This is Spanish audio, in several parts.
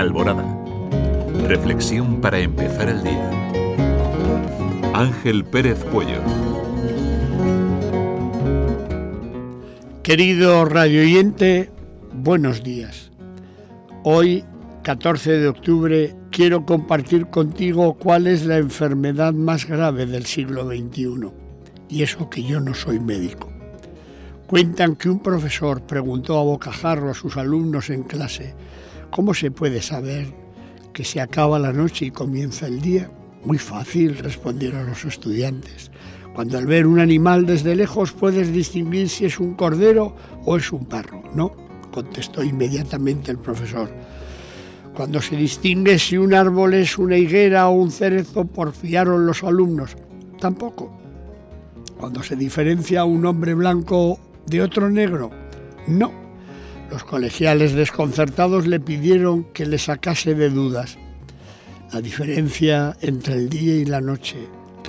Alborada. Reflexión para empezar el día. Ángel Pérez Puello. Querido radio oyente, buenos días. Hoy, 14 de octubre, quiero compartir contigo cuál es la enfermedad más grave del siglo XXI. Y eso que yo no soy médico. Cuentan que un profesor preguntó a bocajarro a sus alumnos en clase ¿Cómo se puede saber que se acaba la noche y comienza el día? Muy fácil, respondieron los estudiantes. Cuando al ver un animal desde lejos puedes distinguir si es un cordero o es un perro. No, contestó inmediatamente el profesor. Cuando se distingue si un árbol es una higuera o un cerezo, porfiaron los alumnos. Tampoco. Cuando se diferencia un hombre blanco de otro negro. No, los colegiales desconcertados le pidieron que le sacase de dudas. La diferencia entre el día y la noche,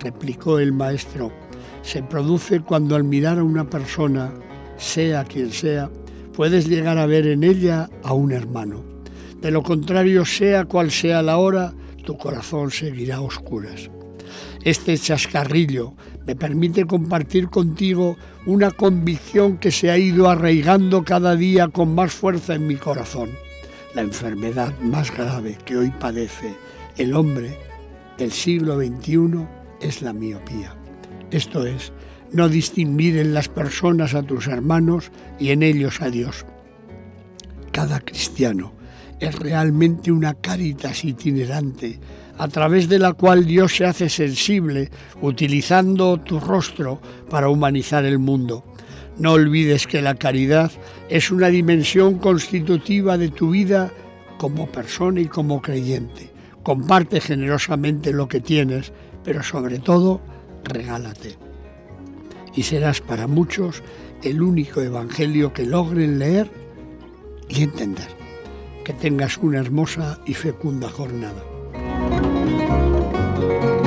replicó el maestro, se produce cuando al mirar a una persona, sea quien sea, puedes llegar a ver en ella a un hermano. De lo contrario, sea cual sea la hora, tu corazón seguirá a oscuras. Este chascarrillo me permite compartir contigo una convicción que se ha ido arraigando cada día con más fuerza en mi corazón. La enfermedad más grave que hoy padece el hombre del siglo XXI es la miopía. Esto es, no distinguir en las personas a tus hermanos y en ellos a Dios. Cada cristiano es realmente una caritas itinerante a través de la cual Dios se hace sensible, utilizando tu rostro para humanizar el mundo. No olvides que la caridad es una dimensión constitutiva de tu vida como persona y como creyente. Comparte generosamente lo que tienes, pero sobre todo regálate. Y serás para muchos el único evangelio que logren leer y entender. Que tengas una hermosa y fecunda jornada. Thank you.